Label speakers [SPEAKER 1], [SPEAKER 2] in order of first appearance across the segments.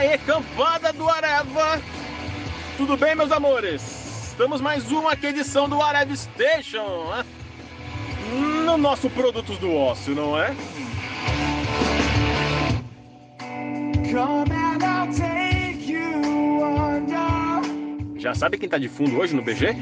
[SPEAKER 1] aí, campada do Areva! Tudo bem, meus amores? Estamos mais uma aqui edição do Areva Station, né? no nosso Produtos do Ócio, não é? Já sabe quem tá de fundo hoje no BG?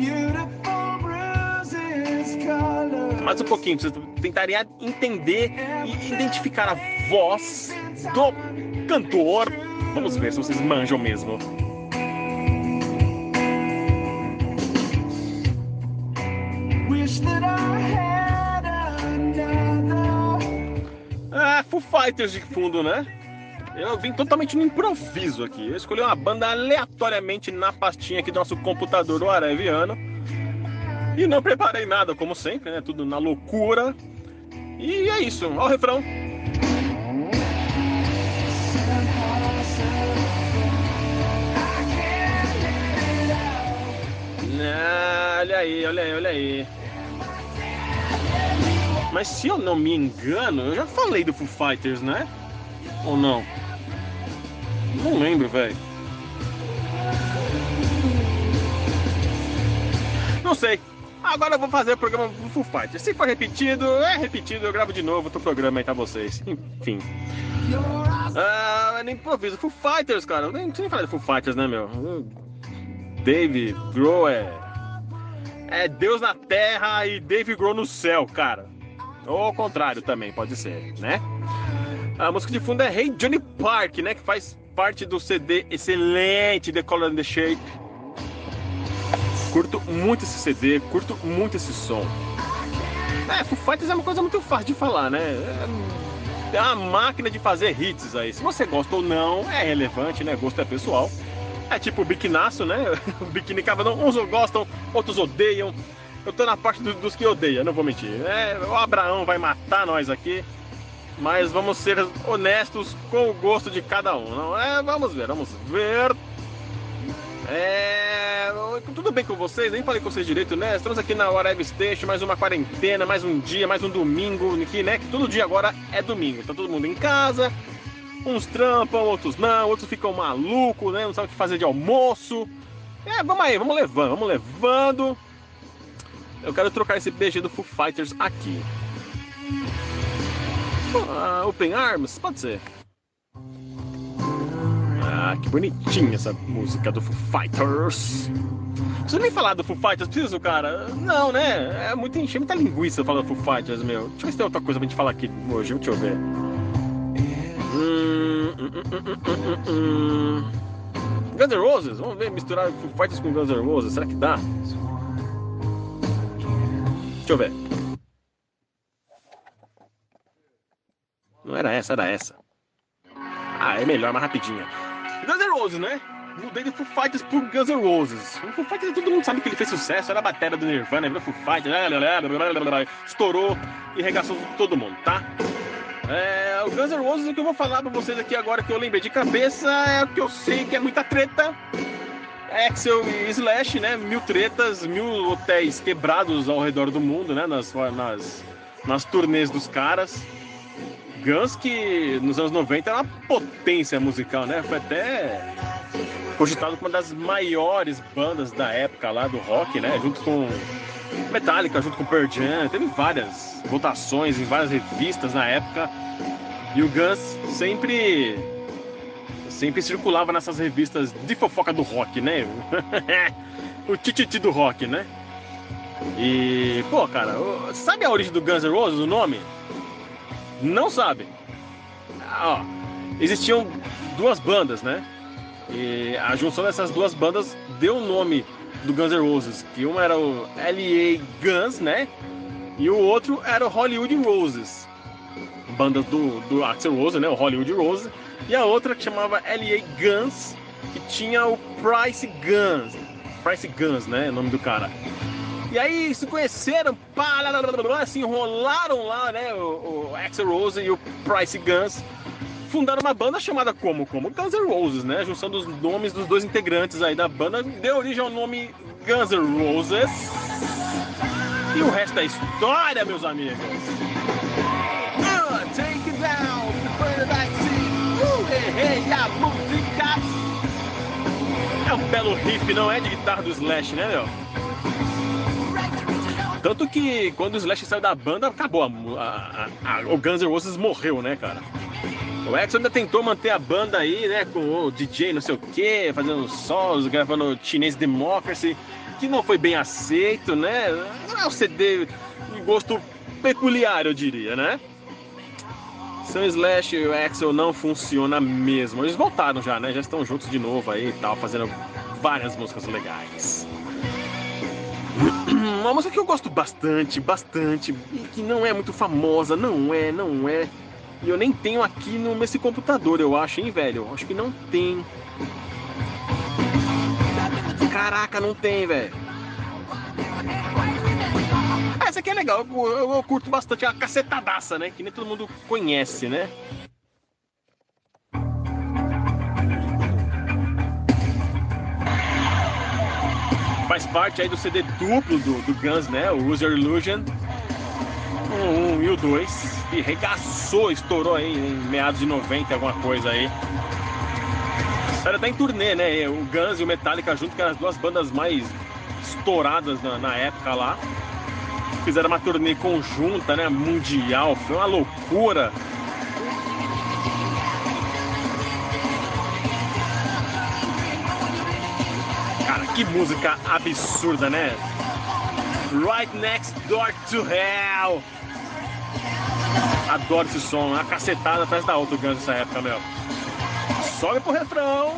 [SPEAKER 1] Mais um pouquinho, vocês tentariam entender e identificar a voz do cantor. Vamos ver se vocês manjam mesmo. Ah, Foo Fighters de fundo, né? Eu vim totalmente no improviso aqui. Eu escolhi uma banda aleatoriamente na pastinha aqui do nosso computador, o Areviano. E não preparei nada, como sempre, né? Tudo na loucura. E é isso. Olha o refrão. Olha aí, olha aí, olha aí. Mas se eu não me engano, eu já falei do Foo Fighters, né? Ou não? Não lembro, velho. Não sei. Agora eu vou fazer o programa do Foo Fighters. Se for repetido, é repetido, eu gravo de novo outro programa aí pra vocês. Enfim. Ah, nem improviso. Foo Fighters, cara. Eu nem, nem falei do Foo Fighters, né, meu? Dave Grohl é. É Deus na terra e Dave Grohl no céu, cara. Ou ao contrário também, pode ser, né? A música de fundo é Hey Johnny Park, né? Que faz parte do CD excelente The Color and the Shape. Curto muito esse CD, curto muito esse som. É, Foo Fighters é uma coisa muito fácil de falar, né? É, uma máquina de fazer hits aí. Se você gosta ou não, é relevante, né? Gosto é pessoal. É tipo o biquinaço, né? O biquíni cavadão, uns gostam, outros odeiam. Eu tô na parte do, dos que odeiam, não vou mentir. É, o Abraão vai matar nós aqui. Mas vamos ser honestos com o gosto de cada um. Não é? Vamos ver, vamos ver. É... Tudo bem com vocês? Nem falei com vocês direito, né? Estamos aqui na Whatever Station, mais uma quarentena, mais um dia, mais um domingo, aqui, né? Que todo dia agora é domingo. Tá todo mundo em casa, uns trampam, outros não, outros ficam malucos, né? Não sabem o que fazer de almoço. É, vamos aí, vamos levando, vamos levando. Eu quero trocar esse BG do Foo Fighters aqui. Ah, open Arms? Pode ser. Ah, que bonitinha essa música do Foo Fighters. Você nem falar do Foo Fighters, preciso, cara? Não, né? É muito encher muita linguiça falar do Foo Fighters, meu. Deixa eu ver se tem outra coisa pra gente falar aqui hoje, deixa eu ver. Hum, hum, hum, Guns N' Roses? Vamos ver, misturar Foo Fighters com Guns N' Roses, será que dá? Deixa eu ver. Não era essa, era essa. Ah, é melhor, mais rapidinha. Guns N' Roses, né? Mudei de Foo Fighters por Guns N' Roses. O Foo Fighters todo mundo sabe que ele fez sucesso, era a bateria do Nirvana, virou Foo Fighters, estourou e regaçou todo mundo, tá? É, o Guns N' Roses, o que eu vou falar pra vocês aqui agora que eu lembrei de cabeça é o que eu sei que é muita treta. Axel e Slash, né? Mil tretas, mil hotéis quebrados ao redor do mundo, né? Nas, nas, nas turnês dos caras. Guns, que nos anos 90 era uma potência musical, né? Foi até cogitado como uma das maiores bandas da época lá do rock, né? Junto com Metallica, junto com Pearl Jam. Teve várias votações em várias revistas na época. E o Guns sempre sempre circulava nessas revistas de fofoca do rock, né? o tititi do rock, né? E, pô, cara, sabe a origem do Guns N' Roses, o nome? Não sabe. Ah, ó, existiam duas bandas, né? E a junção dessas duas bandas deu o nome do Guns N' Roses, que uma era o L.A. Guns, né? E o outro era o Hollywood Roses. Banda do, do Axel Rose, né? O Hollywood Rose. E a outra que chamava L.A. Guns, que tinha o Price Guns. Price Guns, né? O nome do cara. E aí se conheceram, pá, lá, lá, lá, se enrolaram lá, né? O, o Axel Rose e o Price Guns fundaram uma banda chamada como? Como Guns N' Roses, né? A junção dos nomes dos dois integrantes aí da banda deu origem ao nome Guns N' Roses. E o resto é história, meus amigos. Uh, take it down, the back seat. Errei a música. É um belo riff, não é de guitarra do Slash, né, meu? Tanto que quando o Slash saiu da banda, acabou. A, a, a, o Guns N' Roses morreu, né, cara? O Exo ainda tentou manter a banda aí, né, com o DJ não sei o que, fazendo solos, gravando Chinese Democracy, que não foi bem aceito, né? Não é um CD de gosto peculiar, eu diria, né? São Slash e o Axel não funciona mesmo. Eles voltaram já, né? Já estão juntos de novo aí e tal, fazendo várias músicas legais. Uma música que eu gosto bastante, bastante, e que não é muito famosa, não é, não é. E eu nem tenho aqui no, nesse computador, eu acho, hein, velho? Acho que não tem. Caraca, não tem, velho. Ah, essa aqui é legal, eu, eu, eu curto bastante, é uma cacetadaça, né? Que nem todo mundo conhece, né? Faz parte aí do CD duplo do, do Guns, né? O Use Your Illusion. O 1 e o 2. E regaçou, estourou aí em meados de 90, alguma coisa aí. Era tá em turnê, né? O Guns e o Metallica junto, que eram as duas bandas mais estouradas na, na época lá. Fizeram uma turnê conjunta, né? Mundial. Foi uma loucura. Que música absurda, né? Right Next Door to Hell. Adoro esse som, uma cacetada atrás da outra Guns nessa época, meu. Sobe pro refrão.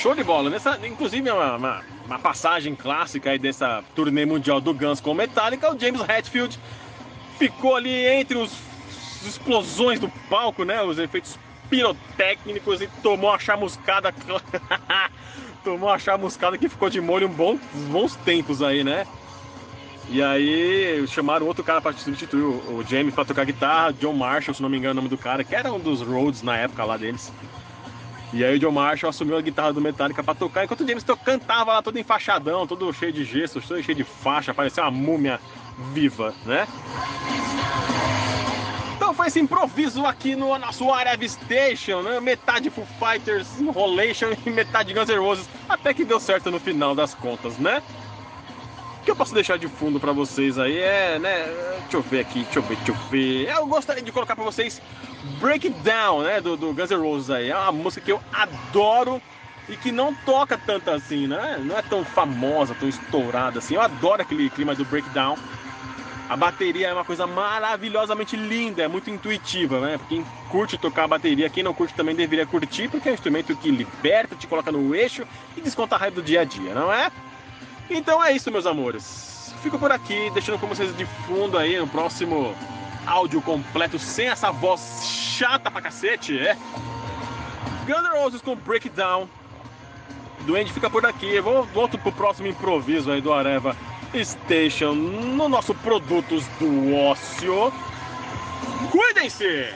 [SPEAKER 1] Show de bola. Nessa, inclusive, é uma, uma uma passagem clássica aí dessa turnê mundial do Guns com Metallica, o James Hetfield ficou ali entre os, explosões do palco, né, os efeitos pirotécnicos e tomou a chamuscada tomou a chamuscada que ficou de molho um bom, uns bons tempos aí, né? E aí chamaram outro cara para substituir o, James para tocar guitarra, John Marshall, se não me engano, o nome do cara, que era um dos Rhodes na época lá deles. E aí o John Marshall assumiu a guitarra do Metallica pra tocar, enquanto o James cantava lá todo enfaixadão, todo cheio de gesso, todo cheio de faixa, parecia uma múmia viva, né? Então foi esse improviso aqui no nosso Arab Station, né? Metade Foo Fighters Enrolation e metade Guns N' Roses, até que deu certo no final das contas, né? O que eu posso deixar de fundo para vocês aí é, né? Deixa eu ver aqui, deixa eu ver, deixa eu ver. Eu gostaria de colocar para vocês Breakdown, né? Do, do Guns N' Roses aí. É uma música que eu adoro e que não toca tanto assim, né? Não é tão famosa, tão estourada assim. Eu adoro aquele clima do Breakdown. A bateria é uma coisa maravilhosamente linda, é muito intuitiva, né? Quem curte tocar a bateria, quem não curte também deveria curtir, porque é um instrumento que liberta, te coloca no eixo e desconta a raiva do dia a dia, não é? Então é isso, meus amores. Fico por aqui, deixando com vocês de fundo aí no próximo áudio completo, sem essa voz chata pra cacete, é? Guns N' Roses com Breakdown. Duende fica por aqui. Vou, volto pro próximo improviso aí do Areva Station no nosso Produtos do Ócio. Cuidem-se!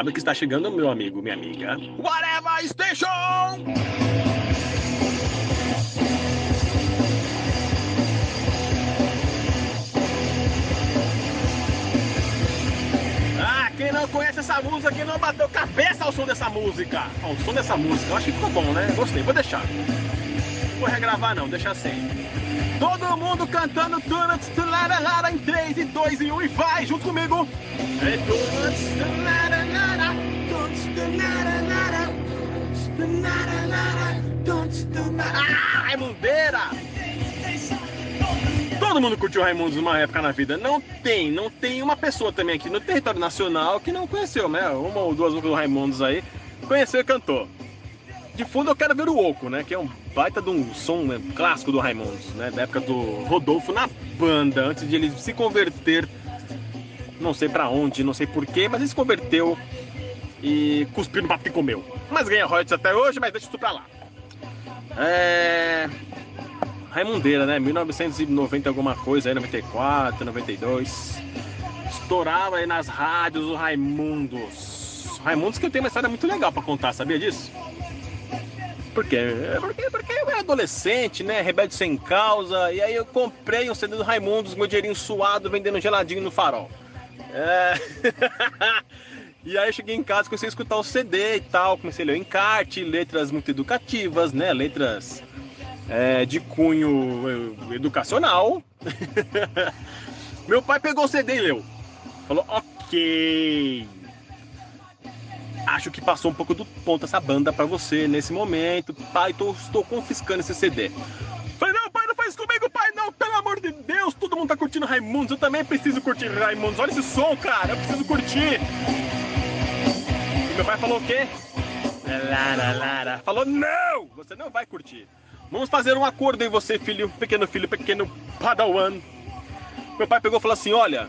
[SPEAKER 1] Sabe o que está chegando, meu amigo, minha amiga? Whatever Station! Ah, quem não conhece essa música, quem não bateu cabeça ao som dessa música? Ao som dessa música, eu acho que ficou bom, né? Gostei, vou deixar. Vou regravar não, deixar assim. Todo mundo cantando Donuts to Lara em 3 e 2 e 1 e vai junto comigo. É Donuts to Lara Lara, Donuts to Lara Lara, Donuts to Lara Lara. Ah, Raimundeira! Todo mundo curtiu Raimundos numa época na vida. Não tem, não tem uma pessoa também aqui no território nacional que não conheceu, né? Uma ou duas músicas do Raimundos aí. Conheceu e cantou. De fundo eu quero ver o Oco, né? Que é um baita de um som né, clássico do Raimundos, né? Da época do Rodolfo na banda, antes de ele se converter, não sei para onde, não sei porquê, mas ele se converteu e cuspiu no papo que comeu. Mas ganha royalties até hoje, mas deixa isso pra lá. É... Raimundeira, né? 1990 alguma coisa, aí 94, 92. Estourava aí nas rádios o Raimundos. Raimundos que eu tenho uma história muito legal para contar, sabia disso? Por quê? Porque, porque eu era adolescente, né? Rebelde sem causa. E aí eu comprei um CD do Raimundos, meu dinheirinho suado, vendendo geladinho no farol. É... e aí eu cheguei em casa, comecei a escutar o CD e tal. Comecei a ler o encarte, letras muito educativas, né? Letras é, de cunho eh, educacional. meu pai pegou o CD e leu. Falou, ok acho que passou um pouco do ponto essa banda para você nesse momento. Pai, tô, estou confiscando esse CD. Falei, não, pai, não faz comigo, pai, não, pelo amor de Deus, todo mundo tá curtindo Raimundos, eu também preciso curtir Raimundos. Olha esse som, cara, eu preciso curtir. E meu pai falou o quê? Lara, Lara. Falou, não, você não vai curtir. Vamos fazer um acordo em você, filho, pequeno filho, pequeno Padawan. Meu pai pegou e falou assim: olha,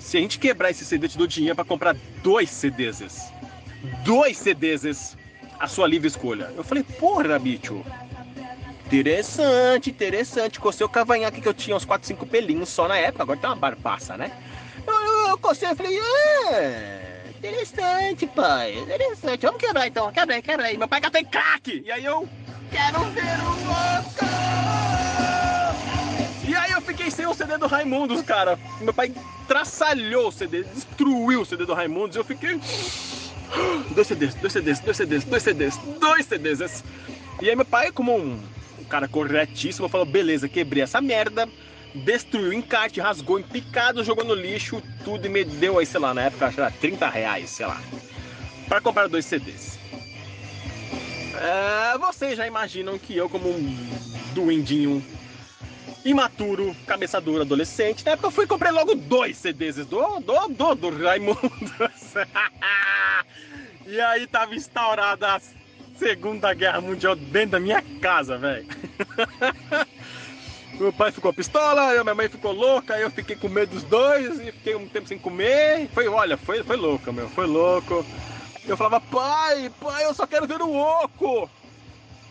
[SPEAKER 1] se a gente quebrar esse CD, te dou dinheiro para comprar dois CDs. Dois CDs. A sua livre escolha. Eu falei, porra, bicho. Interessante, interessante. Cocei o cavanhaque que eu tinha uns 4, 5 pelinhos só na época. Agora tem uma barbaça, né? Eu, eu, eu cocei e falei, ah, interessante, pai. Interessante. Vamos quebrar então. Quebra aí, quebra aí. Meu pai catou em crack. E aí eu quero ver o fiquei sem o CD do Raimundos, cara. Meu pai traçalhou o CD, destruiu o CD do Raimundos eu fiquei. Dois CDs, dois CDs, dois CDs, dois CDs, dois CDs. E aí meu pai, como um, um cara corretíssimo, falou: beleza, quebrei essa merda, destruiu o encarte, rasgou em picado, jogou no lixo, tudo e me deu aí, sei lá, na época, acho que era 30 reais, sei lá, para comprar dois CDs. É, vocês já imaginam que eu, como um duendinho imaturo, cabeça dura, adolescente. Na época eu fui e comprei logo dois CDs do, do, do, do e aí tava instaurada a Segunda Guerra Mundial dentro da minha casa, velho. Meu pai ficou pistola, minha mãe ficou louca, eu fiquei com medo dos dois e fiquei um tempo sem comer. Foi, olha, foi, foi louco, meu, foi louco. Eu falava, pai, pai, eu só quero ver o oco.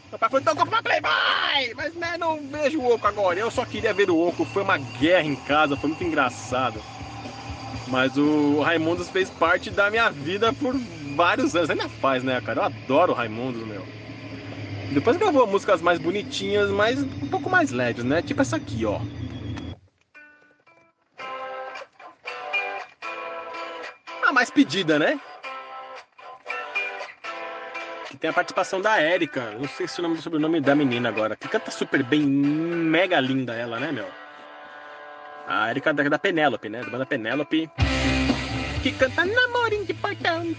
[SPEAKER 1] Meu pai falou, então compra Playboy! Mas né, não vejo o Oco agora. Eu só queria ver o Oco. Foi uma guerra em casa, foi muito engraçado. Mas o Raimundos fez parte da minha vida por vários anos. Ainda faz, né, cara? Eu adoro o Raimundos, meu. Depois gravou músicas mais bonitinhas, mas um pouco mais leves, né? Tipo essa aqui, ó. A mais pedida, né? Tem a participação da Érica. Não sei se o nome do sobrenome da menina agora. Que canta super bem, mega linda ela, né, meu? A Érica da, da Penélope, né? Da banda Penélope. Que canta namorinho de portão,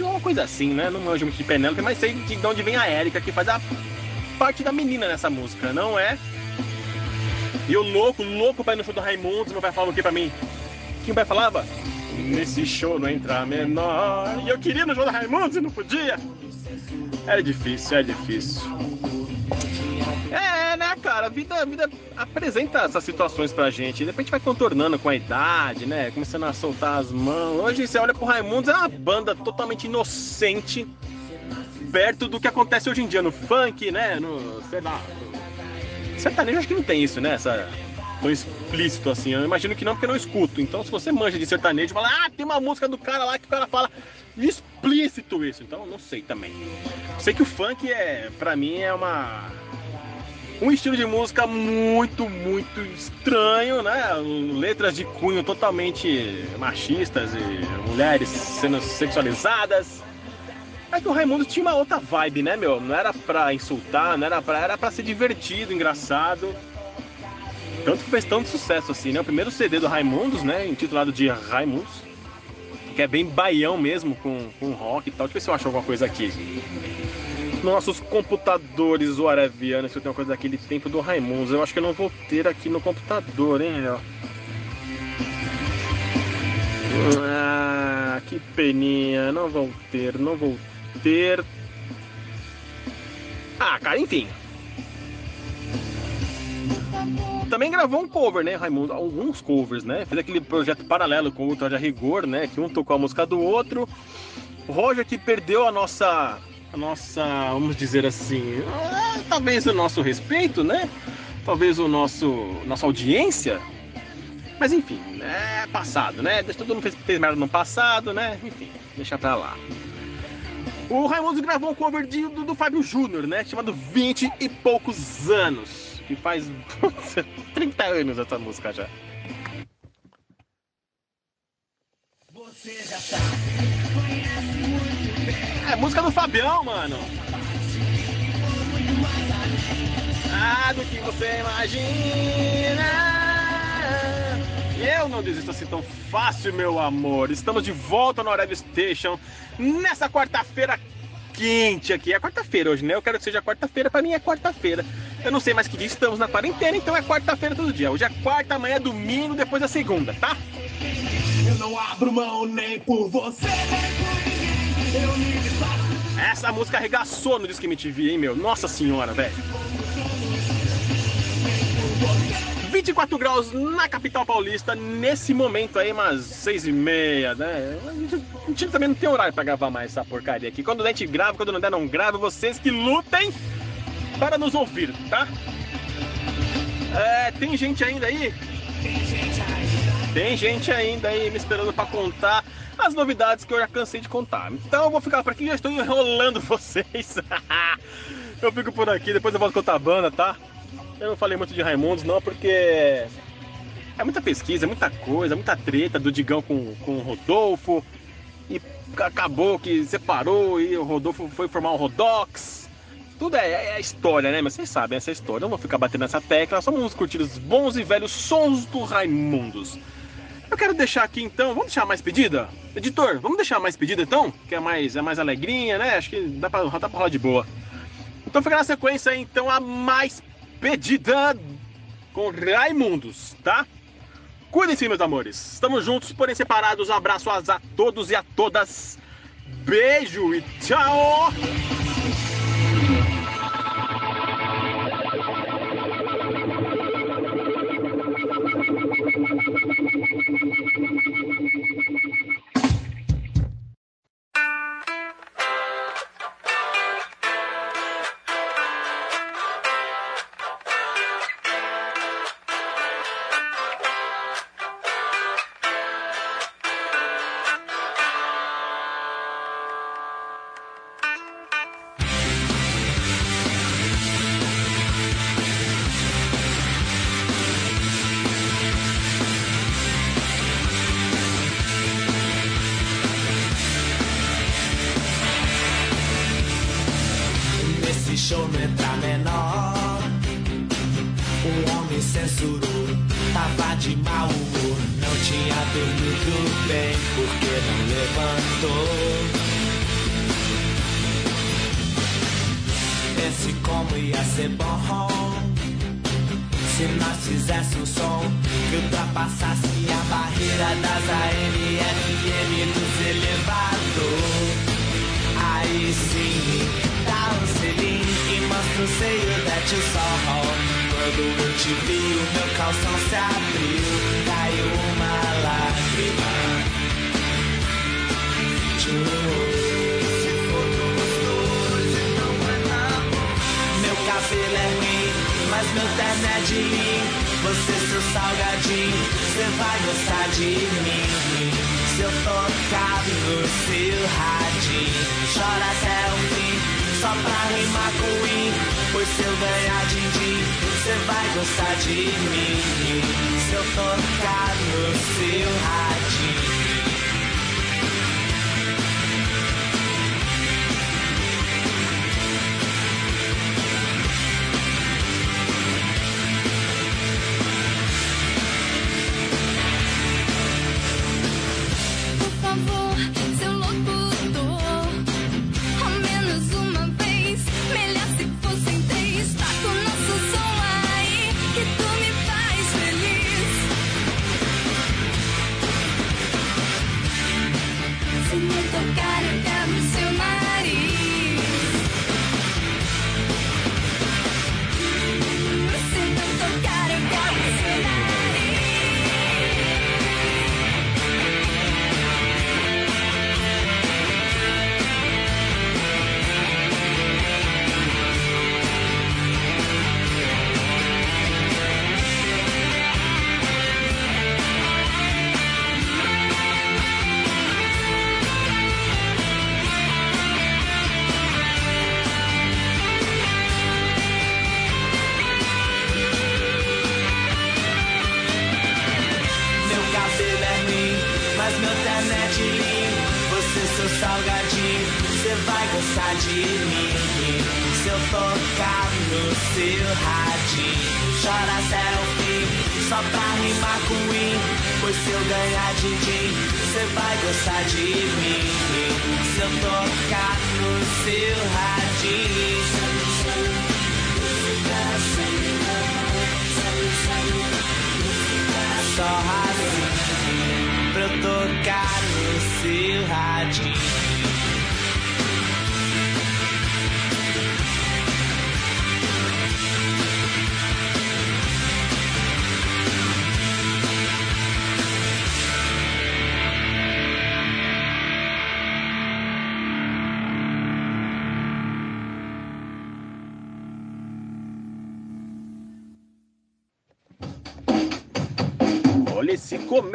[SPEAKER 1] uma coisa assim, né? Não manjo muito de Penélope, mas sei de onde vem a Érica, que faz a parte da menina nessa música, não é? E o louco, louco pra ir no show do Raimundo, meu pai falava o que pra mim? O que meu pai falava? Nesse show não entra menor. E eu queria no show do Raimundo e não podia. É difícil, é difícil. É, né, cara? A vida, a vida apresenta essas situações pra gente. Depois a gente vai contornando com a idade, né? Começando a soltar as mãos. Hoje você olha pro Raimundos, é uma banda totalmente inocente. Perto do que acontece hoje em dia no funk, né? No, sei lá. Sertanejo acho que não tem isso, né? Essa, tão explícito assim. Eu imagino que não, porque eu não escuto. Então, se você manja de sertanejo, fala, ah, tem uma música do cara lá que o cara fala explícito isso. Então, não sei também. Sei que o funk é, pra mim, é uma. Um estilo de música muito, muito estranho, né? Letras de cunho totalmente machistas e mulheres sendo sexualizadas. É que o Raimundo tinha uma outra vibe, né, meu? Não era pra insultar, não era pra, era pra ser divertido, engraçado. Tanto que fez tanto sucesso assim, né? O primeiro CD do Raimundos, né? Intitulado de Raimundos. Que é bem baião mesmo, com, com rock e tal. Deixa eu ver se eu acho alguma coisa aqui. Nossos computadores whatevianos, se eu tenho coisa daquele tempo do Raimundos. Eu acho que eu não vou ter aqui no computador, hein, ó. Ah, que peninha. Não vou ter, não vou ter. Ah, cara, enfim também gravou um cover, né, Raimundo? Alguns covers, né? Fez aquele projeto paralelo com o Ultra de Rigor, né? Que um tocou a música do outro. O Roger que perdeu a nossa a nossa, vamos dizer assim, ah, talvez o nosso respeito, né? Talvez o nosso nossa audiência. Mas enfim, é passado, né? Todo mundo fez, fez merda no passado, né? Enfim, deixa pra lá. O Raimundo gravou um cover de, do, do Fábio Júnior, né? Chamado 20 e poucos anos. Que faz 30 anos essa música já. Você já sabe. É música do Fabião, mano. Ah, do que você imagina. Eu não desisto assim tão fácil, meu amor. Estamos de volta no Horário Station nessa quarta-feira quente aqui. É quarta-feira hoje, né? Eu quero que seja quarta-feira. Para mim é quarta-feira. Eu não sei mais que dia estamos na quarentena, então é quarta-feira todo dia. Hoje é quarta, amanhã é domingo, depois é segunda, tá? Eu não abro mão nem por você, nem por ninguém. Eu me Essa música arregaçou no Disque MTV, hein, meu? Nossa senhora, velho. 24 graus na capital paulista, nesse momento aí, umas 6 e meia, né? A gente, também não tem horário pra gravar mais essa porcaria aqui. Quando a gente grava, quando não der, não grava. Vocês que lutem para nos ouvir, tá? É, tem gente ainda aí? Tem gente ainda aí me esperando para contar as novidades que eu já cansei de contar. Então eu vou ficar por aqui, já estou enrolando vocês. eu fico por aqui, depois eu volto contar a banda, tá? Eu não falei muito de Raimundos, não, porque é muita pesquisa, é muita coisa, muita treta do Digão com, com o Rodolfo. E acabou que separou e o Rodolfo foi formar um Rodox. Tudo é, é história, né? Mas vocês sabem essa história. Eu não vou ficar batendo nessa tecla. Só vamos curtir os bons e velhos sons do Raimundos. Eu quero deixar aqui então. Vamos deixar mais pedida? Editor, vamos deixar mais pedida então? Que é mais, é mais alegrinha, né? Acho que dá pra, dá pra rolar de boa. Então fica na sequência então a mais pedida com Raimundos, tá? Cuidem-se, meus amores. Estamos juntos, porém separados. Um abraço a todos e a todas. Beijo e tchau!
[SPEAKER 2] ia ser bom se nós fizesse um som que ultrapassasse a barreira das AM nos FM. Aí sim, dá um selinho e mostra o seio da tio Sol. Quando eu te vi, o meu calção se abriu, caiu uma lágrima. Tio meu ternedinho Você seu salgadinho, você vai gostar de mim. Se eu tocar no seu radinho Chora até o fim, só pra rimar com i. Pois se eu ganhar din-din, você vai gostar de mim. Se eu tocar no seu radinho.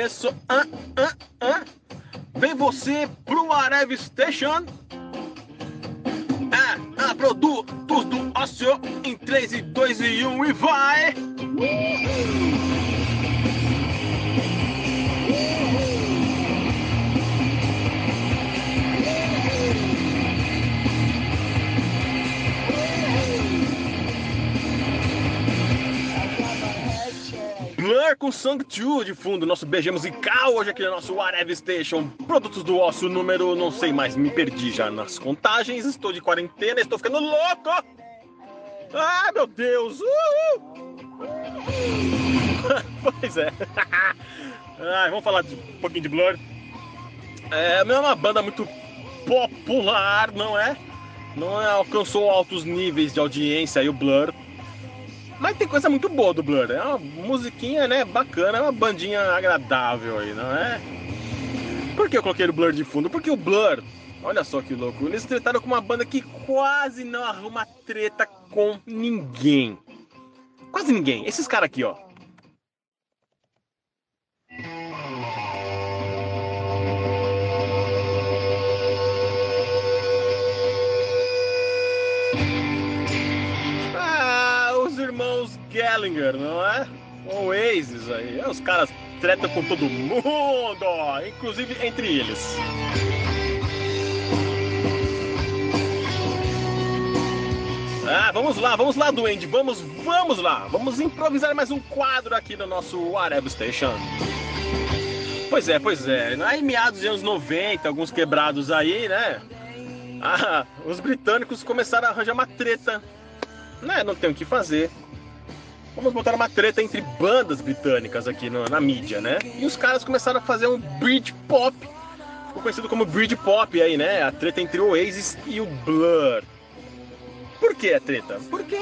[SPEAKER 1] Esse começo. Ah, ah, ah. Vem você pro Areve Station. Ah, ah, produtos do ócio em 3 e 2 e 1 e vai! Com Song 2 de fundo, nosso BG musical hoje aqui no nosso Whatever Station. Produtos do ócio número, não sei mais, me perdi já nas contagens. Estou de quarentena, estou ficando louco! Ai meu Deus! Uhul! pois é. Ai, vamos falar de, um pouquinho de Blur. É, é uma banda muito popular, não é? Não é, alcançou altos níveis de audiência aí o Blur. Mas tem coisa muito boa do Blur. É uma musiquinha, né? Bacana, é uma bandinha agradável aí, não é? Por que eu coloquei o Blur de fundo? Porque o Blur, olha só que louco, eles trataram com uma banda que quase não arruma treta com ninguém. Quase ninguém. Esses caras aqui, ó. Gallagher, não é? Oasis aí. Os caras tretam com todo mundo, inclusive entre eles. Ah, vamos lá, vamos lá, Duende, vamos, vamos lá. Vamos improvisar mais um quadro aqui no nosso Arab Station. Pois é, pois é. Aí meados dos anos 90, alguns quebrados aí, né? Ah, os britânicos começaram a arranjar uma treta. Né? Não tem o que fazer. Vamos botar uma treta entre bandas britânicas aqui na mídia, né? E os caras começaram a fazer um Britpop. Ficou conhecido como Britpop aí, né? A treta entre o Oasis e o Blur. Por que a treta? Porque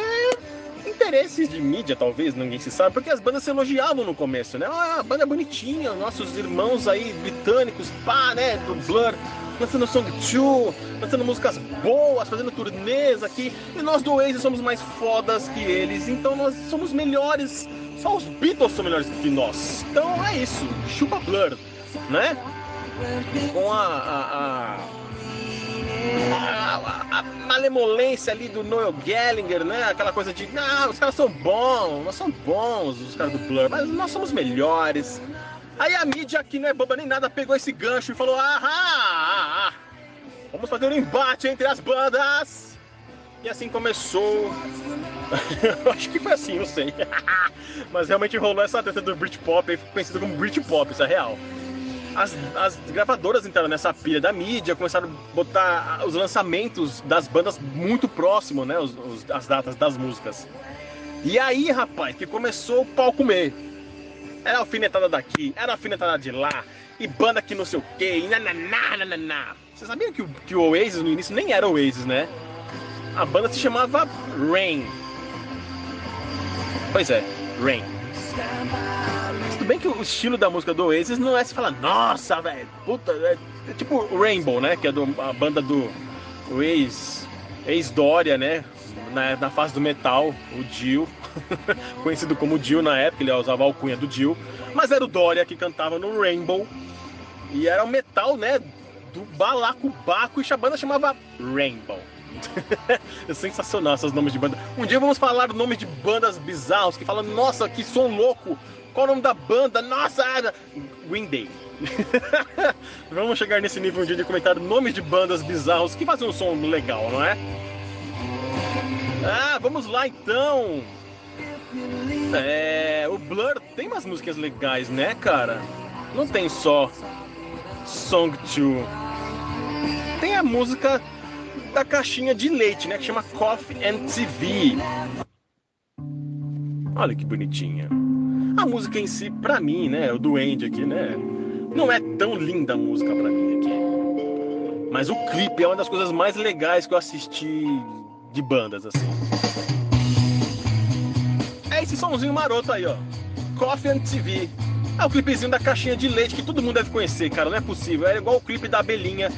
[SPEAKER 1] interesses de mídia, talvez, ninguém se sabe, porque as bandas se elogiavam no começo, né? Ah, a banda é bonitinha, nossos irmãos aí britânicos, pá, né? Do Blur, lançando Song 2, lançando músicas boas, fazendo turnês aqui, e nós do Oasis somos mais fodas que eles, então nós somos melhores, só os Beatles são melhores que nós. Então é isso, chupa Blur, né? Com a, a, a a, malemolência ali do Noel Gallagher, né? Aquela coisa de, não, os caras são bons, nós somos bons, os caras do Blur, mas nós somos melhores. Aí a mídia, que não é boba nem nada, pegou esse gancho e falou, ah, ah, ah vamos fazer um embate entre as bandas. E assim começou. Acho que foi assim, não sei. mas realmente rolou essa treta do Britpop, conhecido como Britpop, isso é real as, as gravadoras entraram nessa pilha da mídia, começaram a botar os lançamentos das bandas muito próximo, né? Os, os, as datas das músicas. E aí, rapaz, que começou o pau comer. Era alfinetada daqui, era alfinetada de lá, e banda que não sei o que, e nananá, nananá. Você sabia que o, que o Oasis no início nem era Oasis, né? A banda se chamava Rain. Pois é, Rain. Tudo bem que o estilo da música do Oasis não é se falar, nossa, velho, puta, é, é, tipo Rainbow, né? Que é do, a banda do ex, ex-Dória, né? Na, na fase do metal, o Dio, conhecido como Dio na época, ele usava a alcunha do Dio, mas era o Dória que cantava no Rainbow, e era o metal, né? Do balacobaco, e a banda chamava Rainbow. é sensacional esses nomes de banda. Um dia vamos falar nomes de bandas bizarros que falam, nossa, que som louco! Qual o nome da banda? Nossa, Green Day. Vamos chegar nesse nível um dia de comentar nomes de bandas bizarros que fazem um som legal, não é? Ah, vamos lá então. É, o Blur tem umas músicas legais, né, cara? Não tem só Song 2. Tem a música da caixinha de leite, né, que chama Coffee and TV. Olha que bonitinha. A música em si, pra mim, né, o Duende aqui, né, não é tão linda a música pra mim aqui. Mas o clipe é uma das coisas mais legais que eu assisti de bandas, assim. É esse somzinho maroto aí, ó. Coffee and TV. É o clipezinho da caixinha de leite que todo mundo deve conhecer, cara. Não é possível. É igual o clipe da abelhinha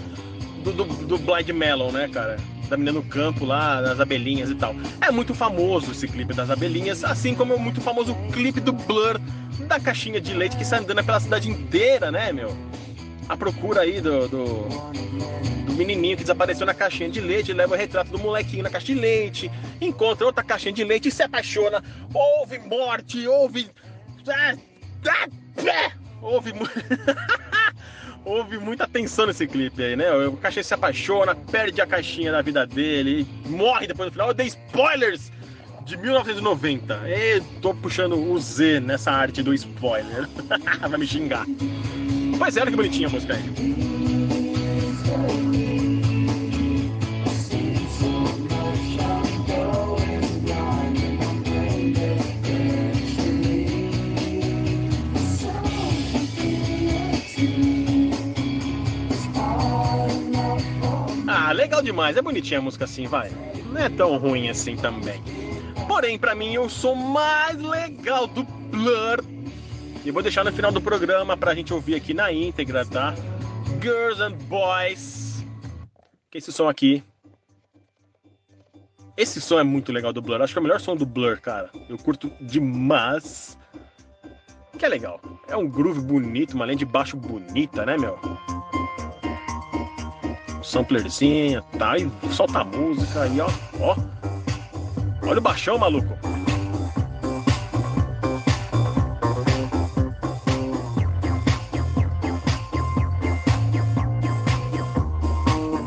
[SPEAKER 1] do, do, do Blind Melon, né, cara? Da menina no campo lá, das abelhinhas e tal. É muito famoso esse clipe das abelhinhas, assim como é muito famoso o clipe do Blur da caixinha de leite que sai andando pela cidade inteira, né, meu? A procura aí do, do, do menininho que desapareceu na caixinha de leite, leva o retrato do molequinho na caixa de leite, encontra outra caixinha de leite e se apaixona. Houve morte, houve. Houve. houve muita tensão nesse clipe aí, né? O cachê se apaixona, perde a caixinha da vida dele, morre depois no final. Eu dei spoilers de 1990. E tô puxando o Z nessa arte do spoiler. Vai me xingar. Mas era que bonitinha a música aí. Legal demais. É bonitinha a música assim, vai. Não é tão ruim assim também. Porém, para mim, o som mais legal do Blur. E vou deixar no final do programa pra gente ouvir aqui na íntegra, tá? Girls and Boys. Que esse som aqui. Esse som é muito legal do Blur. Acho que é o melhor som do Blur, cara. Eu curto demais. Que é legal. É um groove bonito, uma linha de baixo bonita, né, meu? Samplerzinha, tá? E solta a música aí, ó. Ó. Olha o baixão, maluco.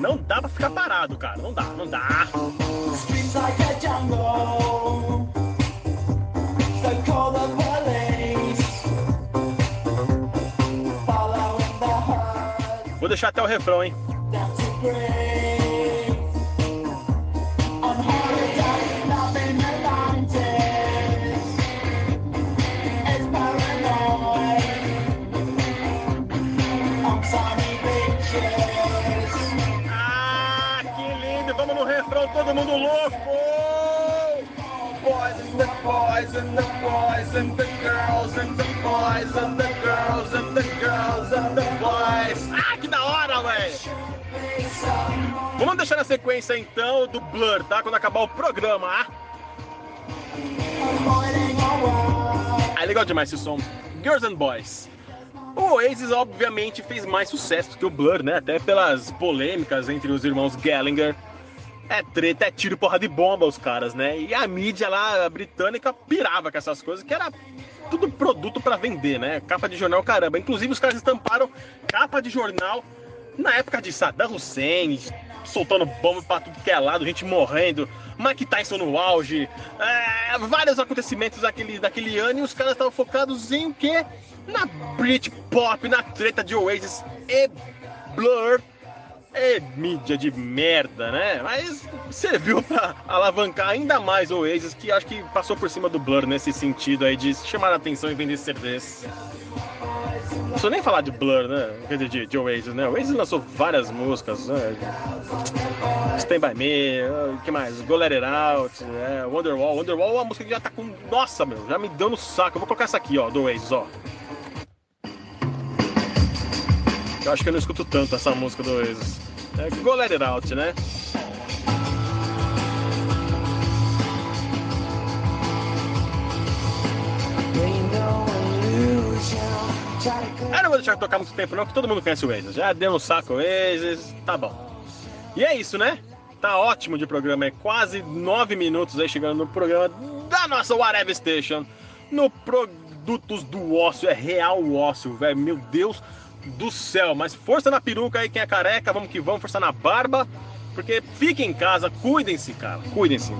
[SPEAKER 1] Não dá pra ficar parado, cara. Não dá, não dá. Vou deixar até o refrão, hein? Ah, que lindo! Vamos no refrão, todo mundo louco! Boys and the boys and the boys and the girls and the boys and the girls and the girls and the boys. Ah, que da hora, velho! Vamos deixar na sequência então do Blur, tá? Quando acabar o programa. É legal demais esse som. Girls and Boys. O Oasis, obviamente, fez mais sucesso que o Blur, né? Até pelas polêmicas entre os irmãos Gallagher. É treta, é tiro, porra de bomba os caras, né? E a mídia lá, a britânica, pirava com essas coisas, que era tudo produto para vender, né? Capa de jornal, caramba. Inclusive, os caras estamparam capa de jornal na época de Saddam Hussein, soltando bomba pra tudo que é lado, gente morrendo, Mike Tyson no auge, é, vários acontecimentos daquele, daquele ano e os caras estavam focados em o quê? Na Britpop, na treta de Oasis e Blur. É mídia de merda, né? Mas serviu pra alavancar ainda mais o Oasis, que acho que passou por cima do Blur nesse sentido aí de chamar a atenção e vender cerveja. Preciso nem falar de Blur, né? Quer dizer, de, de Oasis, né? Oasis lançou várias músicas, né? Stand By Me, o que mais? Go Let It Out, é, Wonderwall. Wonderwall é uma música que já tá com... Nossa, meu, já me deu no saco. Eu vou colocar essa aqui, ó, do Oasis, ó. Eu acho que eu não escuto tanto essa música do Oasis. É Go Let It Out, né? Eu não vou deixar tocar muito tempo não, porque todo mundo conhece o Oasis. Já deu no saco o tá bom. E é isso, né? Tá ótimo de programa, é quase nove minutos aí chegando no programa da nossa Whatever Station. No pro...
[SPEAKER 3] produtos do ócio, é real ócio, velho. Meu Deus do céu. Mas força na peruca aí, quem é careca, vamos que vamos, força na barba. Porque fiquem em casa, cuidem-se, cara, cuidem-se.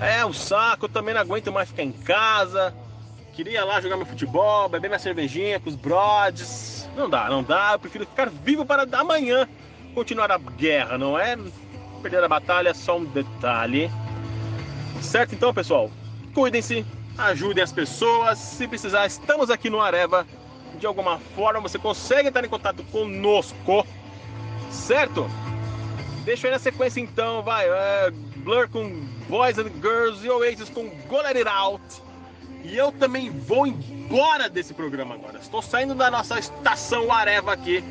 [SPEAKER 3] É, o saco, eu também não aguento mais ficar em casa. Queria lá jogar meu futebol, beber minha cervejinha com os brodes. Não dá, não dá. Eu prefiro ficar vivo para amanhã continuar a guerra, não é? Perder a batalha é só um detalhe. Certo então, pessoal? Cuidem-se, ajudem as pessoas. Se precisar, estamos aqui no Areva. De alguma forma você consegue estar em contato conosco, certo? Deixa aí na sequência então, vai. É, Blur com Boys and Girls e Oasis com Go Let It Out. E eu também vou embora desse programa agora. Estou saindo da nossa estação Areva aqui.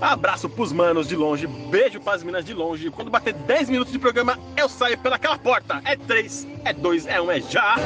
[SPEAKER 3] Abraço pros manos de longe, beijo pras minas de longe. Quando bater 10 minutos de programa, eu saio pelaquela porta. É 3, é 2, é 1, é já.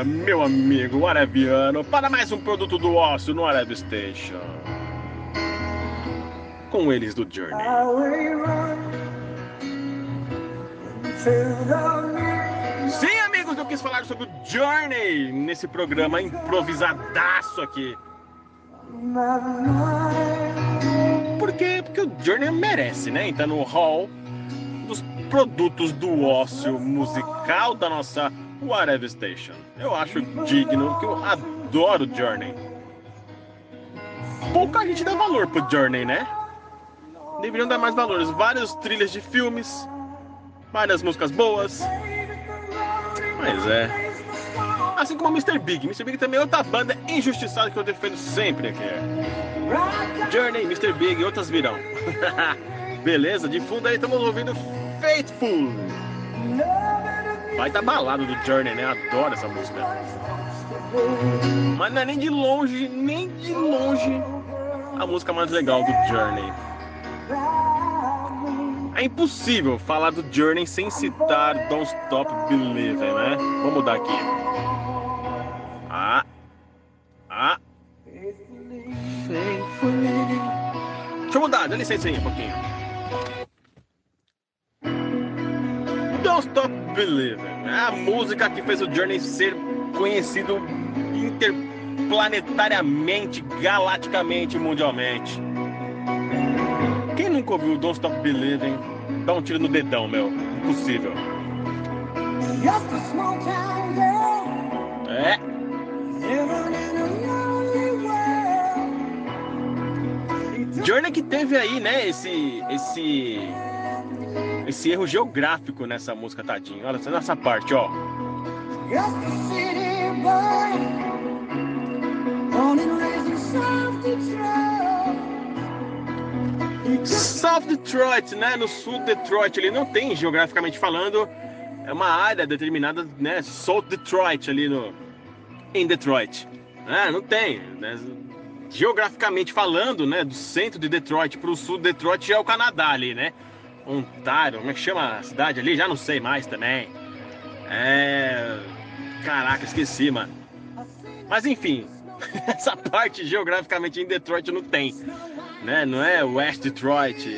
[SPEAKER 1] Amiga, meu amigo Arabiano, para mais um produto do ócio no Arab Station. Com eles do Journey. Sim, amigos, eu quis falar sobre o Journey nesse programa improvisadaço aqui. Por quê? Porque o Journey merece, né? Então no hall dos produtos do ócio musical da nossa Whatever Station. Eu acho digno, que eu adoro Journey. Pouca gente dá valor pro Journey, né? Deveriam dar mais valores. Várias trilhas de filmes, várias músicas boas. Mas é. Assim como Mr. Big. Mr. Big também é outra banda injustiçada que eu defendo sempre aqui. Journey, Mr. Big e outras virão. Beleza? De fundo aí estamos ouvindo Faithful. Vai tá balado do Journey, né? Adoro essa música. Mas não é nem de longe, nem de longe a música mais legal do Journey. É impossível falar do Journey sem citar Don't Stop Believing, né? Vamos mudar aqui. Ah. Ah. Deixa eu mudar, dá licença aí um pouquinho. Stop Believing é a música que fez o Journey ser conhecido interplanetariamente, galaticamente, mundialmente. Quem nunca ouviu Don't Stop Believing? Dá um tiro no dedão, meu. Impossível. É. Journey que teve aí, né, esse esse esse erro geográfico nessa música, tadinho. Olha nessa parte, ó. South Detroit, né? No sul de Detroit, ele não tem, geograficamente falando, é uma área determinada, né? South Detroit ali no em Detroit, né? Não tem, né? Geograficamente falando, né? Do centro de Detroit para o sul de Detroit já é o Canadá ali, né? Ontário, como é que chama a cidade ali? Já não sei mais também. É. Caraca, esqueci, mano. Mas enfim, essa parte geograficamente em Detroit não tem. Né? Não é West Detroit,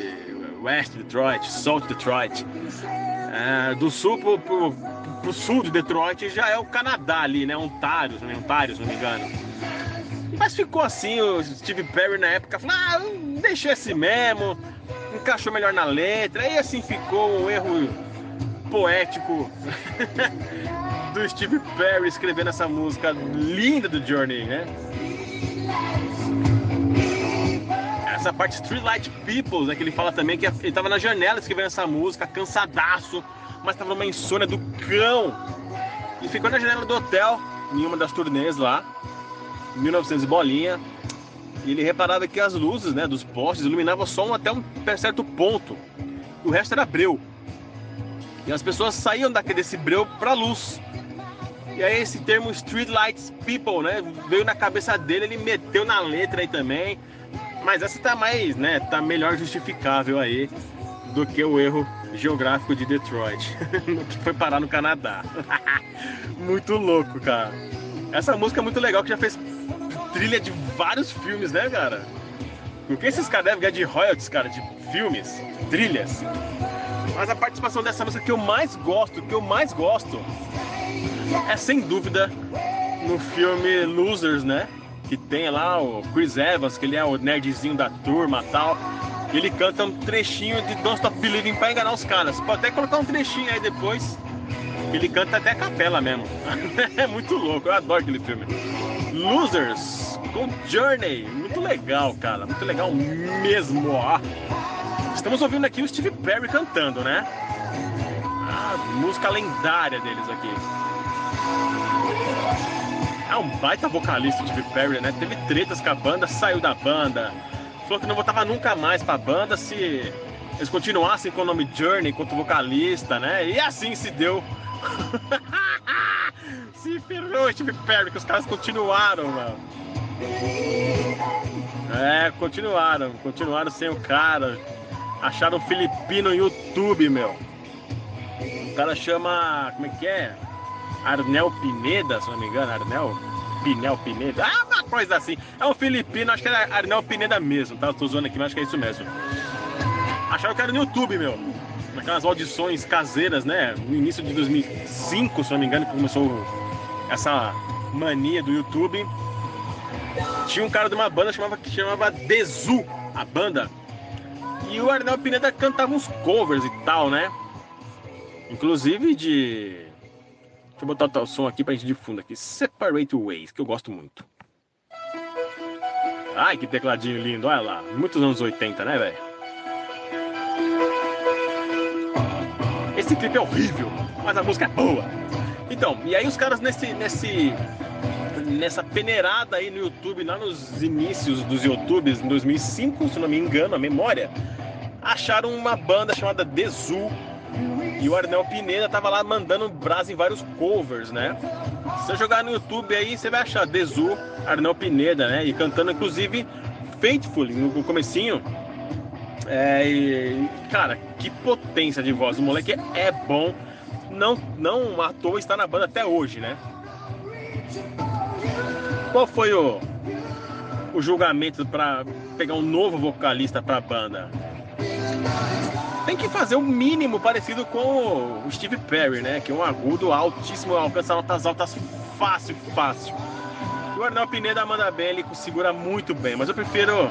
[SPEAKER 1] West Detroit, South Detroit. É, do sul pro, pro, pro, sul de Detroit já é o Canadá ali, né? Ontário, né? Se não me engano. Mas ficou assim, o Steve Perry na época falou, ah, deixa esse mesmo encaixou melhor na letra, e assim ficou um erro poético do Steve Perry escrevendo essa música linda do Journey, né? Essa parte Streetlight People, né, que ele fala também que ele tava na janela escrevendo essa música, cansadaço, mas tava numa insônia do cão. E ficou na janela do hotel, em uma das turnês lá, 1900 bolinha, e ele reparava que as luzes né, dos postes iluminavam só um, até um certo ponto. O resto era breu. E as pessoas saíam daquele, desse breu para luz. E aí esse termo Street Lights People, né, veio na cabeça dele, ele meteu na letra aí também. Mas essa tá mais, né, tá melhor justificável aí do que o erro geográfico de Detroit, que foi parar no Canadá. muito louco, cara. Essa música é muito legal que já fez trilha de vários filmes, né, cara? O que esses caras devem ganhar de royalties, cara, de filmes, trilhas? Mas a participação dessa música que eu mais gosto, que eu mais gosto, é sem dúvida no filme Losers, né? Que tem lá o Chris Evans, que ele é o nerdzinho da turma tal. Ele canta um trechinho de Don't Stop Believing pra enganar os caras. Pode até colocar um trechinho aí depois. Ele canta até a capela mesmo. é muito louco, eu adoro aquele filme. Losers com Journey. Muito legal, cara. Muito legal mesmo, ó. Estamos ouvindo aqui o Steve Perry cantando, né? A música lendária deles aqui. É um baita vocalista, Steve Perry, né? Teve tretas com a banda, saiu da banda. Falou que não voltava nunca mais pra banda se eles continuassem com o nome Journey enquanto vocalista, né? E assim se deu. se ferrou Steve Perry, que os caras continuaram, mano. É, continuaram, continuaram sem o cara. Acharam um filipino no YouTube, meu. O cara chama. Como é que é? Arnel Pineda, se não me engano. Arnel? Pinel Pineda. Ah, uma coisa assim. É um filipino, acho que é Arnel Pineda mesmo, tá? Tô zoando aqui, mas acho que é isso mesmo. Acharam que era no YouTube, meu. Naquelas audições caseiras, né? No início de 2005, se não me engano, que começou essa mania do YouTube. Tinha um cara de uma banda chamava, que chamava Dezu, a banda. E o Arnel Pineda cantava uns covers e tal, né? Inclusive de. Deixa eu botar o som aqui pra gente de fundo aqui. Separate Ways, que eu gosto muito. Ai, que tecladinho lindo, olha lá. Muitos anos 80, né, velho? Esse clipe é horrível, mas a música é boa. Então, e aí os caras nesse, nesse nessa peneirada aí no YouTube, lá nos inícios dos YouTubes, em 2005, se não me engano, a memória, acharam uma banda chamada Dezu. E o Arnel Pineda tava lá mandando brasa em vários covers, né? Se você jogar no YouTube aí, você vai achar Dezu, Arnel Pineda, né? E cantando, inclusive, Faithfully, no comecinho. É, e, cara, que potência de voz. O moleque é bom. Não, não à toa está na banda até hoje, né? Qual foi o, o julgamento para pegar um novo vocalista para a banda? Tem que fazer o mínimo parecido com o Steve Perry, né? Que é um agudo altíssimo, alcança notas altas fácil, fácil. O Arnaldo Pineda manda bem, ele segura muito bem, mas eu prefiro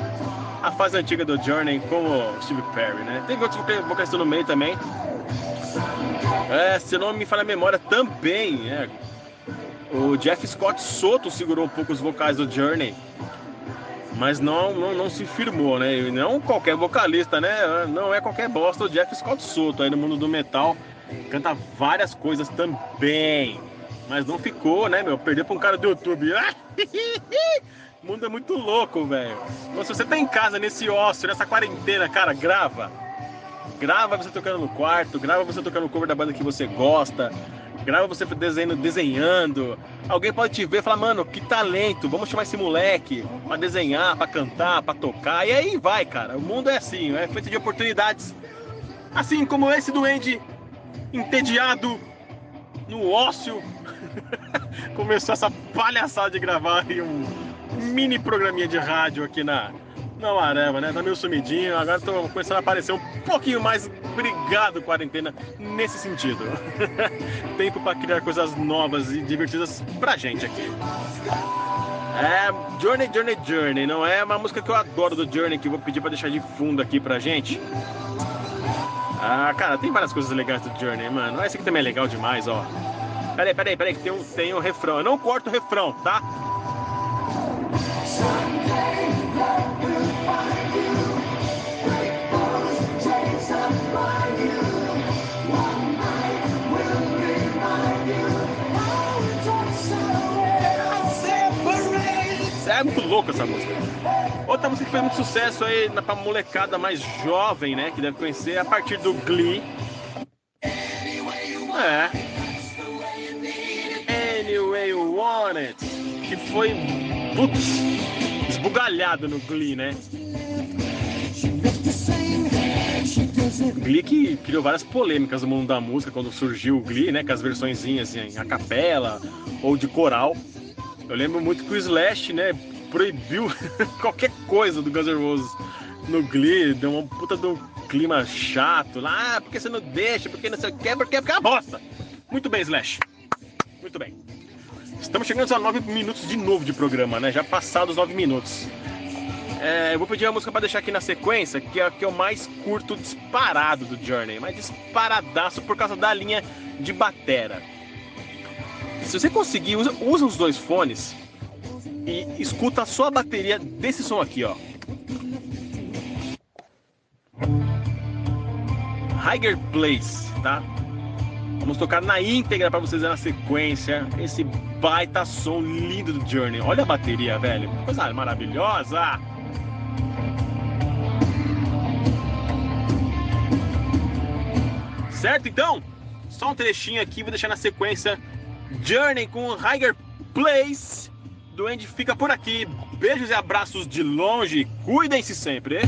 [SPEAKER 1] a fase antiga do Journey com o Steve Perry, né? Tem outros vocalistas no meio também. É, se não me falha a memória, também, é, o Jeff Scott Soto segurou um pouco os vocais do Journey, mas não, não, não se firmou, né? E não qualquer vocalista, né? Não é qualquer bosta o Jeff Scott Soto aí no mundo do metal. Canta várias coisas também. Mas não ficou, né, meu? Perdeu pra um cara do YouTube. o mundo é muito louco, velho. Então, se você tá em casa nesse ócio, nessa quarentena, cara, grava. Grava você tocando no quarto, grava você tocando o cover da banda que você gosta, grava você desenhando, desenhando. Alguém pode te ver e falar, mano, que talento, vamos chamar esse moleque pra desenhar, pra cantar, pra tocar. E aí vai, cara. O mundo é assim, é feito de oportunidades. Assim como esse do Andy, entediado no ócio, começou essa palhaçada de gravar um mini programinha de rádio aqui na, não, Areva, né? Tá meio sumidinho, agora tô começando a aparecer um pouquinho mais. Obrigado, quarentena, nesse sentido. Tempo para criar coisas novas e divertidas pra gente aqui. É Journey, Journey, Journey, não é uma música que eu adoro do Journey, que eu vou pedir pra deixar de fundo aqui pra gente. Ah, cara, tem várias coisas legais do Journey, mano. Esse aqui também é legal demais, ó. Peraí, peraí, peraí, que tem um, tem um refrão. Eu não corto o refrão, tá? Essa música. Outra música que fez muito sucesso aí pra molecada mais jovem, né? Que deve conhecer a partir do Glee. É. Anyway You Want It. Que foi, putz, esbugalhado no Glee, né? Glee que criou várias polêmicas no mundo da música quando surgiu o Glee, né? Com as versõezinhas em a capela ou de coral. Eu lembro muito que o Slash, né, proibiu qualquer coisa do Guns N' Roses no Glee, deu uma puta de um clima chato lá, ah, porque você não deixa, porque não sei o que, porque é uma bosta. Muito bem, Slash. Muito bem. Estamos chegando a nove minutos de novo de programa, né? Já passados os nove minutos. É, eu vou pedir a música para deixar aqui na sequência, que é a que eu mais curto disparado do Journey, mas disparadaço por causa da linha de batera. Se você conseguir, usa, usa os dois fones e escuta só a bateria desse som aqui, ó. Higher Place, tá? Vamos tocar na íntegra para vocês na sequência esse baita som lindo do Journey. Olha a bateria, velho. Coisa maravilhosa. Certo, então? Só um trechinho aqui, vou deixar na sequência Journey com Higher Place. Duende fica por aqui. Beijos e abraços de longe. Cuidem-se sempre.